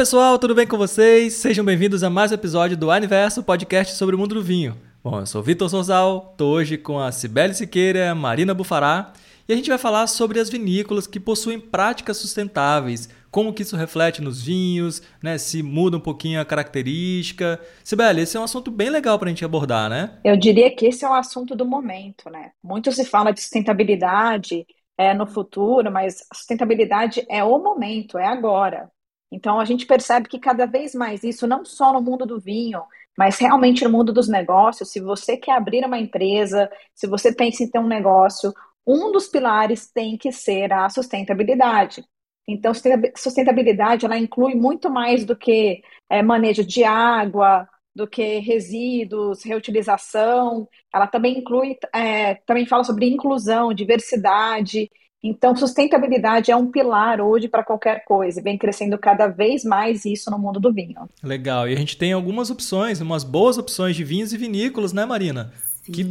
pessoal, tudo bem com vocês? Sejam bem-vindos a mais um episódio do Aniverso, podcast sobre o mundo do vinho. Bom, eu sou Vitor Sorzal, estou hoje com a Cibele Siqueira, Marina Bufará, e a gente vai falar sobre as vinícolas que possuem práticas sustentáveis, como que isso reflete nos vinhos, né? Se muda um pouquinho a característica. Sibeli, esse é um assunto bem legal para a gente abordar, né? Eu diria que esse é o assunto do momento, né? Muito se fala de sustentabilidade é, no futuro, mas a sustentabilidade é o momento, é agora. Então a gente percebe que cada vez mais isso, não só no mundo do vinho, mas realmente no mundo dos negócios, se você quer abrir uma empresa, se você pensa em ter um negócio, um dos pilares tem que ser a sustentabilidade. Então, sustentabilidade ela inclui muito mais do que é, manejo de água, do que resíduos, reutilização. Ela também inclui, é, também fala sobre inclusão, diversidade. Então, sustentabilidade é um pilar hoje para qualquer coisa, vem crescendo cada vez mais isso no mundo do vinho. Legal, e a gente tem algumas opções, umas boas opções de vinhos e vinícolas, né, Marina? Que,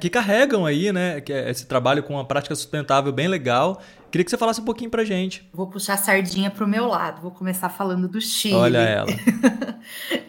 que, carregam aí, né, é esse trabalho com uma prática sustentável bem legal. Queria que você falasse um pouquinho pra gente. Vou puxar a sardinha pro meu lado, vou começar falando do Chile. Olha ela.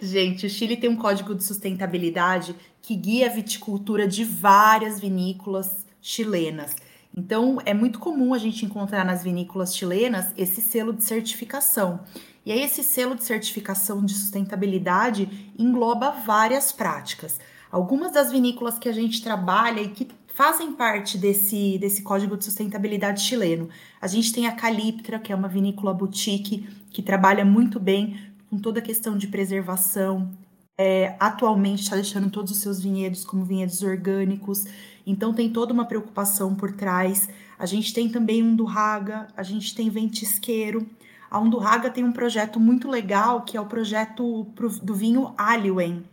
gente, o Chile tem um código de sustentabilidade que guia a viticultura de várias vinícolas chilenas. Então, é muito comum a gente encontrar nas vinícolas chilenas esse selo de certificação. E aí, esse selo de certificação de sustentabilidade engloba várias práticas. Algumas das vinícolas que a gente trabalha e que fazem parte desse, desse código de sustentabilidade chileno. A gente tem a Caliptra, que é uma vinícola boutique que trabalha muito bem com toda a questão de preservação. É, atualmente está deixando todos os seus vinhedos como vinhedos orgânicos. Então tem toda uma preocupação por trás. A gente tem também um do Raga, a gente tem Ventisqueiro. A Undurraga tem um projeto muito legal, que é o projeto pro, do vinho Aliwen.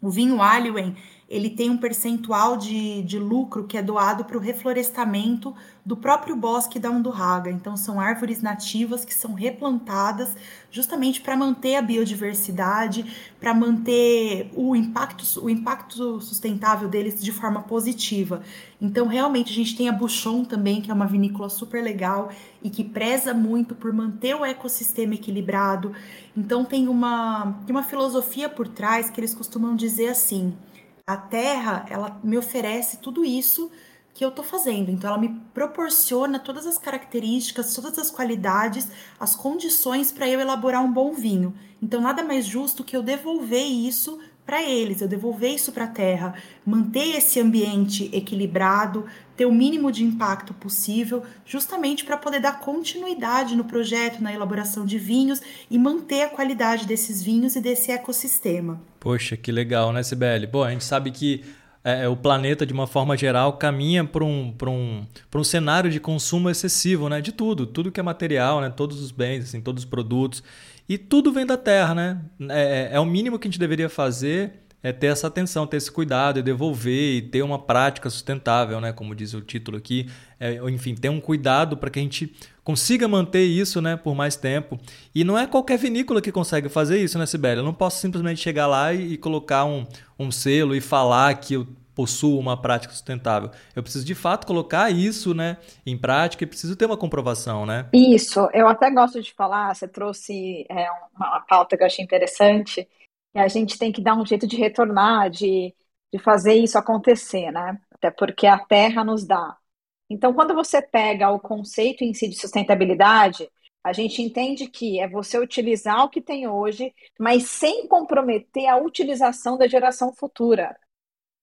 O vinho Aliwen, ele tem um percentual de, de lucro que é doado para o reflorestamento do próprio bosque da Undurraga. Então, são árvores nativas que são replantadas justamente para manter a biodiversidade, para manter o impacto, o impacto sustentável deles de forma positiva. Então, realmente, a gente tem a Buchon também, que é uma vinícola super legal e que preza muito por manter o ecossistema equilibrado. Então, tem uma, tem uma filosofia por trás que eles costumam dizer assim a terra, ela me oferece tudo isso que eu estou fazendo. Então, ela me proporciona todas as características, todas as qualidades, as condições para eu elaborar um bom vinho. Então, nada mais justo que eu devolver isso para eles, eu devolver isso para a terra, manter esse ambiente equilibrado, ter o mínimo de impacto possível, justamente para poder dar continuidade no projeto, na elaboração de vinhos e manter a qualidade desses vinhos e desse ecossistema. Poxa, que legal, né, Sibeli? Bom, a gente sabe que é, o planeta, de uma forma geral, caminha para um, um, um cenário de consumo excessivo, né? De tudo, tudo que é material, né? Todos os bens, assim, todos os produtos. E tudo vem da terra, né? É, é, é o mínimo que a gente deveria fazer é ter essa atenção, ter esse cuidado e devolver e ter uma prática sustentável, né? Como diz o título aqui. É, enfim, ter um cuidado para que a gente consiga manter isso né, por mais tempo. E não é qualquer vinícola que consegue fazer isso, né, Sibeli? Eu não posso simplesmente chegar lá e, e colocar um, um selo e falar que eu possuo uma prática sustentável. Eu preciso de fato colocar isso, né, em prática e preciso ter uma comprovação, né? Isso. Eu até gosto de falar. Você trouxe é, uma pauta que eu achei interessante. E a gente tem que dar um jeito de retornar, de, de fazer isso acontecer, né? Até porque a Terra nos dá. Então, quando você pega o conceito em si de sustentabilidade, a gente entende que é você utilizar o que tem hoje, mas sem comprometer a utilização da geração futura.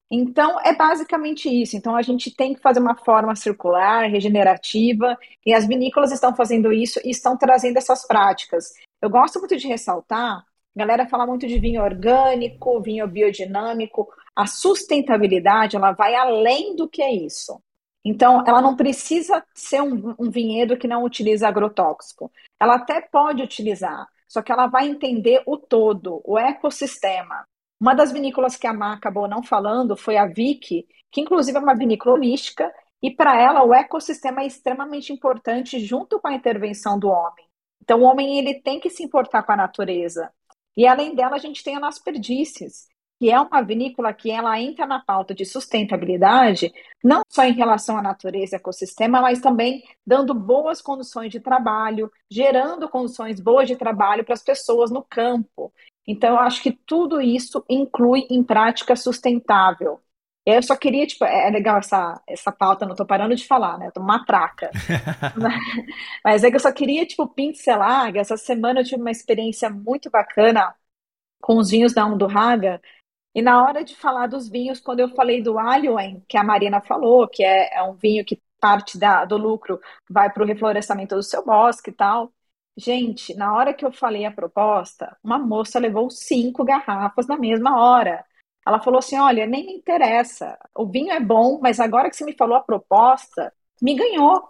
Então, é basicamente isso. Então, a gente tem que fazer uma forma circular, regenerativa, e as vinícolas estão fazendo isso e estão trazendo essas práticas. Eu gosto muito de ressaltar, a galera fala muito de vinho orgânico, vinho biodinâmico. A sustentabilidade, ela vai além do que é isso. Então, ela não precisa ser um, um vinhedo que não utiliza agrotóxico. Ela até pode utilizar, só que ela vai entender o todo, o ecossistema. Uma das vinícolas que a Má acabou não falando foi a Vicky, que inclusive é uma vinícola holística, e para ela o ecossistema é extremamente importante junto com a intervenção do homem. Então o homem ele tem que se importar com a natureza. E além dela, a gente tem a Nas Perdices, que é uma vinícola que ela entra na pauta de sustentabilidade, não só em relação à natureza e ecossistema, mas também dando boas condições de trabalho, gerando condições boas de trabalho para as pessoas no campo. Então, eu acho que tudo isso inclui em prática sustentável. Eu só queria, tipo, é legal essa, essa pauta, não estou parando de falar, né? Eu tô uma traca. Mas é que eu só queria, tipo, pincelar, essa semana eu tive uma experiência muito bacana com os vinhos da Undurraga, e na hora de falar dos vinhos, quando eu falei do Alioen, que a Marina falou, que é, é um vinho que parte da, do lucro vai para o reflorestamento do seu bosque e tal. Gente, na hora que eu falei a proposta, uma moça levou cinco garrafas na mesma hora. Ela falou assim: olha, nem me interessa, o vinho é bom, mas agora que você me falou a proposta, me ganhou.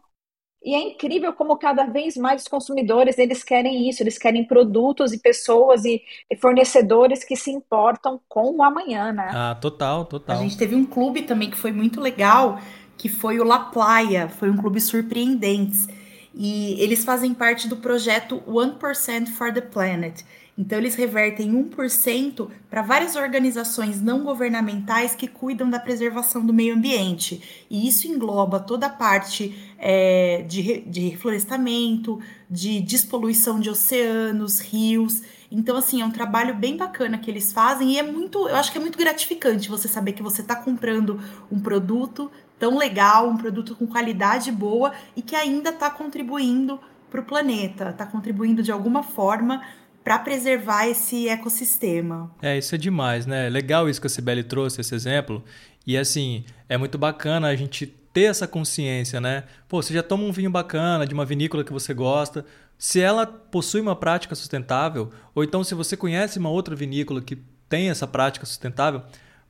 E é incrível como cada vez mais os consumidores eles querem isso, eles querem produtos e pessoas e, e fornecedores que se importam com o amanhã, né? Ah, total, total. A gente teve um clube também que foi muito legal, que foi o La Playa, foi um clube surpreendentes. E eles fazem parte do projeto 1% for the Planet. Então, eles revertem 1% para várias organizações não governamentais que cuidam da preservação do meio ambiente. E isso engloba toda a parte é, de, de reflorestamento, de despoluição de oceanos, rios. Então, assim, é um trabalho bem bacana que eles fazem e é muito, eu acho que é muito gratificante você saber que você está comprando um produto tão legal, um produto com qualidade boa e que ainda está contribuindo para o planeta, está contribuindo de alguma forma para preservar esse ecossistema. É, isso é demais, né? Legal isso que a Sibeli trouxe, esse exemplo. E assim, é muito bacana a gente ter essa consciência, né? Pô, você já toma um vinho bacana de uma vinícola que você gosta. Se ela possui uma prática sustentável, ou então se você conhece uma outra vinícola que tem essa prática sustentável,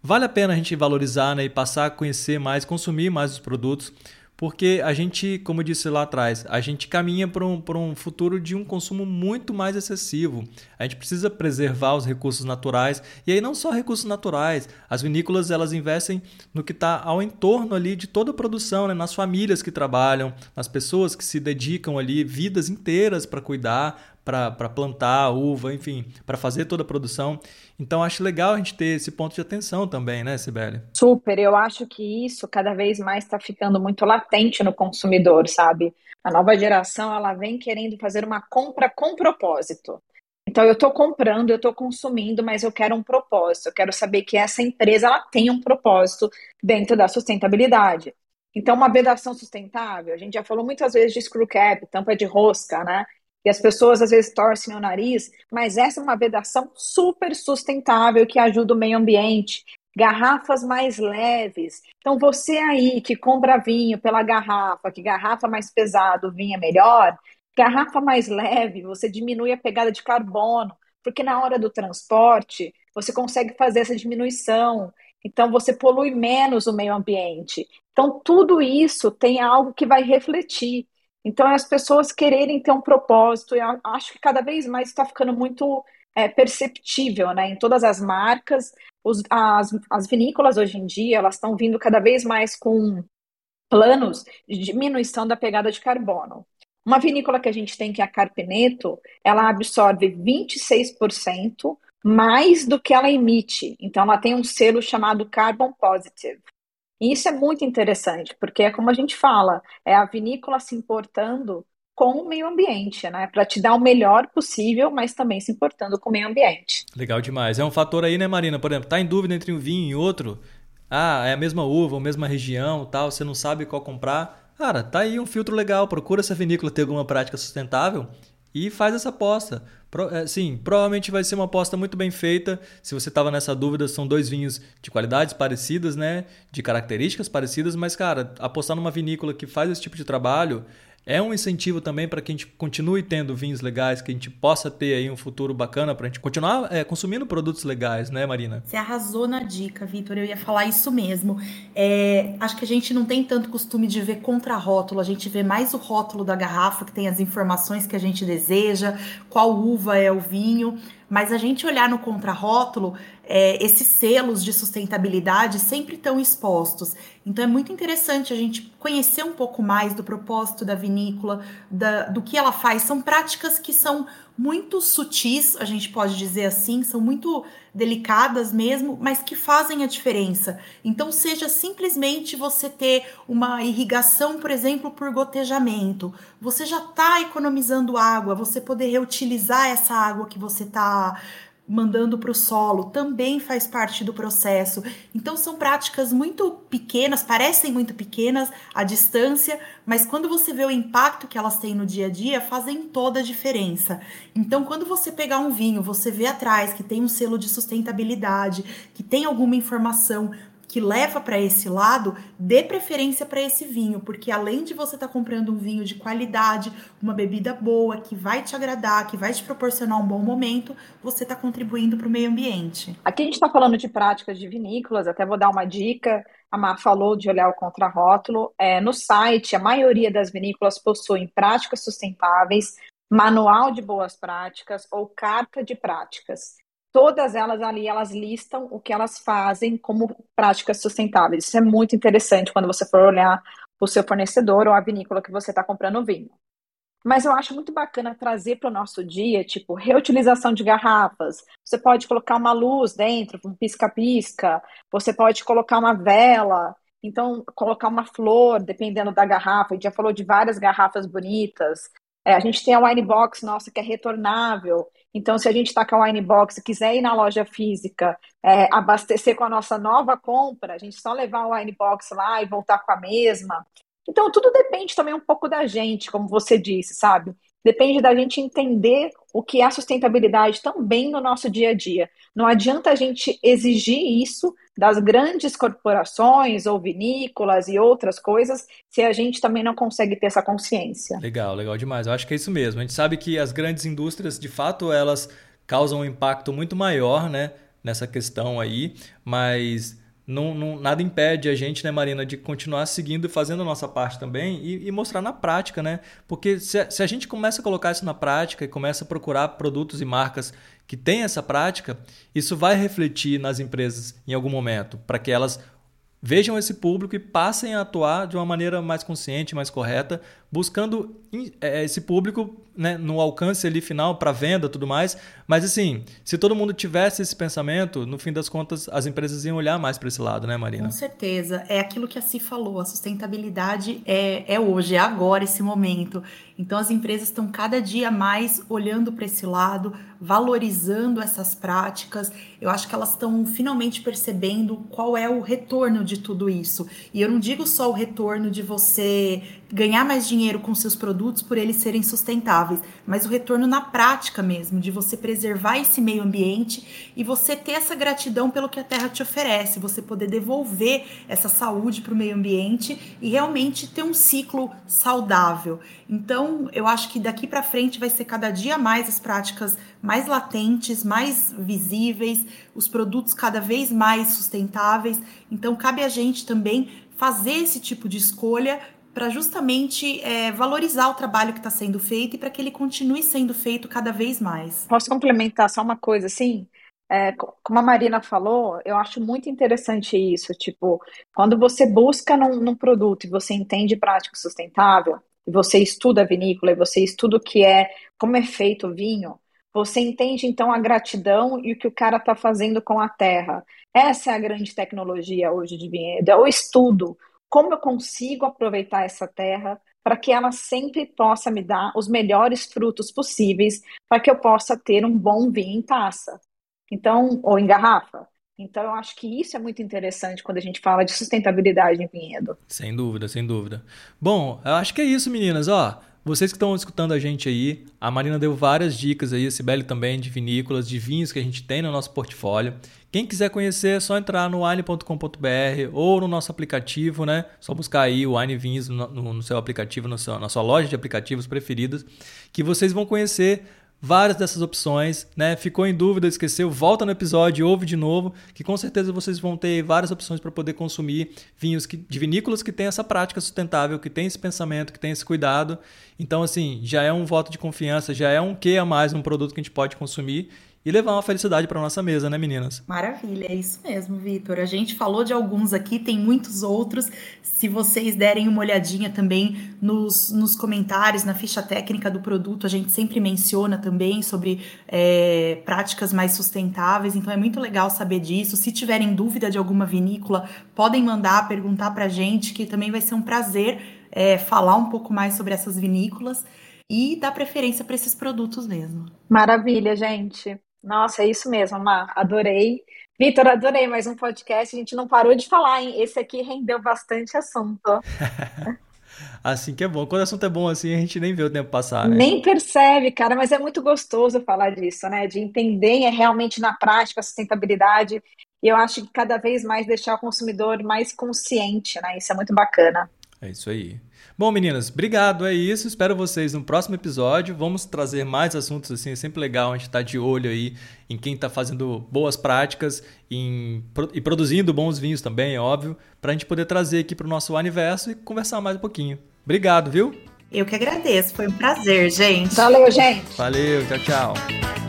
vale a pena a gente valorizar né, e passar a conhecer mais, consumir mais os produtos porque a gente, como eu disse lá atrás, a gente caminha para um, um futuro de um consumo muito mais excessivo. A gente precisa preservar os recursos naturais e aí não só recursos naturais, as vinícolas elas investem no que está ao entorno ali de toda a produção, né? nas famílias que trabalham, nas pessoas que se dedicam ali vidas inteiras para cuidar, para plantar uva, enfim, para fazer toda a produção. Então, acho legal a gente ter esse ponto de atenção também, né, Sibeli? Super, eu acho que isso cada vez mais está ficando muito latente no consumidor, sabe? A nova geração, ela vem querendo fazer uma compra com propósito. Então, eu estou comprando, eu estou consumindo, mas eu quero um propósito. Eu quero saber que essa empresa ela tem um propósito dentro da sustentabilidade. Então, uma vedação sustentável, a gente já falou muitas vezes de screw cap, tampa de rosca, né? E as pessoas às vezes torcem o nariz, mas essa é uma vedação super sustentável que ajuda o meio ambiente. Garrafas mais leves. Então, você aí que compra vinho pela garrafa, que garrafa mais pesado, vinho é melhor, garrafa mais leve, você diminui a pegada de carbono, porque na hora do transporte você consegue fazer essa diminuição. Então, você polui menos o meio ambiente. Então, tudo isso tem algo que vai refletir. Então, é as pessoas quererem ter um propósito, eu acho que cada vez mais está ficando muito é, perceptível, né? Em todas as marcas, os, as, as vinícolas hoje em dia, elas estão vindo cada vez mais com planos de diminuição da pegada de carbono. Uma vinícola que a gente tem, que é a Carpeneto, ela absorve 26% mais do que ela emite. Então, ela tem um selo chamado Carbon Positive. E isso é muito interessante, porque é como a gente fala, é a vinícola se importando com o meio ambiente, né? Para te dar o melhor possível, mas também se importando com o meio ambiente. Legal demais. É um fator aí, né, Marina? Por exemplo, tá em dúvida entre um vinho e outro? Ah, é a mesma uva, a mesma região, tal, você não sabe qual comprar. Cara, tá aí um filtro legal. Procura essa vinícola ter alguma prática sustentável e faz essa aposta. É, sim, provavelmente vai ser uma aposta muito bem feita. Se você estava nessa dúvida, são dois vinhos de qualidades parecidas, né? De características parecidas, mas, cara, apostar numa vinícola que faz esse tipo de trabalho é um incentivo também para que a gente continue tendo vinhos legais, que a gente possa ter aí um futuro bacana para a gente continuar é, consumindo produtos legais, né, Marina? Você arrasou na dica, Vitor. Eu ia falar isso mesmo. É, acho que a gente não tem tanto costume de ver contra-rótulo, a gente vê mais o rótulo da garrafa, que tem as informações que a gente deseja, qual uva é o vinho. Mas a gente olhar no contrarótulo, é, esses selos de sustentabilidade sempre estão expostos. Então é muito interessante a gente conhecer um pouco mais do propósito da vinícola, da, do que ela faz. São práticas que são muito sutis, a gente pode dizer assim, são muito delicadas mesmo, mas que fazem a diferença. Então, seja simplesmente você ter uma irrigação, por exemplo, por gotejamento, você já está economizando água, você poder reutilizar essa água que você está mandando para o solo também faz parte do processo. Então são práticas muito pequenas, parecem muito pequenas à distância, mas quando você vê o impacto que elas têm no dia a dia, fazem toda a diferença. Então quando você pegar um vinho, você vê atrás que tem um selo de sustentabilidade, que tem alguma informação que leva para esse lado, dê preferência para esse vinho, porque além de você estar tá comprando um vinho de qualidade, uma bebida boa, que vai te agradar, que vai te proporcionar um bom momento, você está contribuindo para o meio ambiente. Aqui a gente está falando de práticas de vinícolas, até vou dar uma dica. A Mar falou de olhar o contrarótulo. É, no site, a maioria das vinícolas possuem práticas sustentáveis, manual de boas práticas ou carta de práticas todas elas ali, elas listam o que elas fazem como práticas sustentáveis. Isso é muito interessante quando você for olhar o seu fornecedor ou a vinícola que você está comprando vinho. Mas eu acho muito bacana trazer para o nosso dia, tipo, reutilização de garrafas. Você pode colocar uma luz dentro, um pisca-pisca. Você pode colocar uma vela. Então, colocar uma flor, dependendo da garrafa. A gente já falou de várias garrafas bonitas. É, a gente tem a wine box nossa que é retornável. Então, se a gente está com a wine box e quiser ir na loja física é, abastecer com a nossa nova compra, a gente só levar a wine box lá e voltar com a mesma. Então, tudo depende também um pouco da gente, como você disse, sabe? Depende da gente entender o que é a sustentabilidade também no nosso dia a dia. Não adianta a gente exigir isso das grandes corporações ou vinícolas e outras coisas se a gente também não consegue ter essa consciência. Legal, legal demais. Eu acho que é isso mesmo. A gente sabe que as grandes indústrias, de fato, elas causam um impacto muito maior, né, nessa questão aí, mas não, não, nada impede a gente, né, Marina, de continuar seguindo e fazendo a nossa parte também e, e mostrar na prática, né? Porque se, se, a gente começa a colocar isso na prática e começa a procurar produtos e marcas que têm essa prática, isso vai refletir nas empresas em algum momento, para que elas vejam esse público e passem a atuar de uma maneira mais consciente, mais correta, buscando é, esse público né, no alcance ali final para venda tudo mais. Mas assim, se todo mundo tivesse esse pensamento, no fim das contas, as empresas iam olhar mais para esse lado, né, Marina? Com certeza. É aquilo que a Si falou, a sustentabilidade é, é hoje, é agora esse momento. Então as empresas estão cada dia mais olhando para esse lado, valorizando essas práticas. Eu acho que elas estão finalmente percebendo qual é o retorno de tudo isso. E eu não digo só o retorno de você ganhar mais dinheiro com seus produtos por eles serem sustentáveis, mas o retorno na prática mesmo, de você preservar esse meio ambiente e você ter essa gratidão pelo que a terra te oferece, você poder devolver essa saúde para o meio ambiente e realmente ter um ciclo saudável. Então, eu acho que daqui para frente vai ser cada dia mais as práticas mais latentes, mais visíveis, os produtos cada vez mais sustentáveis. Então, cabe a gente também fazer esse tipo de escolha para justamente é, valorizar o trabalho que está sendo feito e para que ele continue sendo feito cada vez mais. Posso complementar só uma coisa, assim? É, como a Marina falou, eu acho muito interessante isso. Tipo, quando você busca num, num produto e você entende prática sustentável, e você estuda a vinícola, e você estuda o que é, como é feito o vinho, você entende então a gratidão e o que o cara está fazendo com a terra. Essa é a grande tecnologia hoje de vinhedo, é o estudo, como eu consigo aproveitar essa terra para que ela sempre possa me dar os melhores frutos possíveis, para que eu possa ter um bom vinho em taça. Então, ou em garrafa. Então, eu acho que isso é muito interessante quando a gente fala de sustentabilidade em vinhedo. Sem dúvida, sem dúvida. Bom, eu acho que é isso, meninas. Ó, vocês que estão escutando a gente aí, a Marina deu várias dicas aí, a Sibeli também, de vinícolas, de vinhos que a gente tem no nosso portfólio. Quem quiser conhecer, é só entrar no wine.com.br ou no nosso aplicativo, né? Só buscar aí o Wine Vinhos no, no seu aplicativo, no seu, na sua loja de aplicativos preferidos, que vocês vão conhecer várias dessas opções, né? Ficou em dúvida, esqueceu, volta no episódio, ouve de novo, que com certeza vocês vão ter várias opções para poder consumir vinhos que, de vinícolas que têm essa prática sustentável, que tem esse pensamento, que tem esse cuidado. Então, assim, já é um voto de confiança, já é um que a mais um produto que a gente pode consumir e levar uma felicidade para nossa mesa, né, meninas? Maravilha, é isso mesmo, Vitor. A gente falou de alguns aqui, tem muitos outros. Se vocês derem uma olhadinha também nos, nos comentários, na ficha técnica do produto, a gente sempre menciona também sobre é, práticas mais sustentáveis, então é muito legal saber disso. Se tiverem dúvida de alguma vinícola, podem mandar, perguntar para a gente, que também vai ser um prazer é, falar um pouco mais sobre essas vinícolas e dar preferência para esses produtos mesmo. Maravilha, gente. Nossa, é isso mesmo, Má. Adorei. Vitor, adorei mais um podcast. A gente não parou de falar, hein? Esse aqui rendeu bastante assunto. assim que é bom. Quando o assunto é bom assim, a gente nem vê o tempo passar, né? Nem percebe, cara, mas é muito gostoso falar disso, né? De entender é realmente na prática a sustentabilidade. E eu acho que cada vez mais deixar o consumidor mais consciente, né? Isso é muito bacana. É isso aí. Bom, meninas, obrigado. É isso. Espero vocês no próximo episódio. Vamos trazer mais assuntos assim. É sempre legal a gente estar tá de olho aí em quem está fazendo boas práticas em, e produzindo bons vinhos também, é óbvio, para a gente poder trazer aqui para o nosso universo e conversar mais um pouquinho. Obrigado, viu? Eu que agradeço. Foi um prazer, gente. Valeu, gente. Valeu. Tchau, tchau.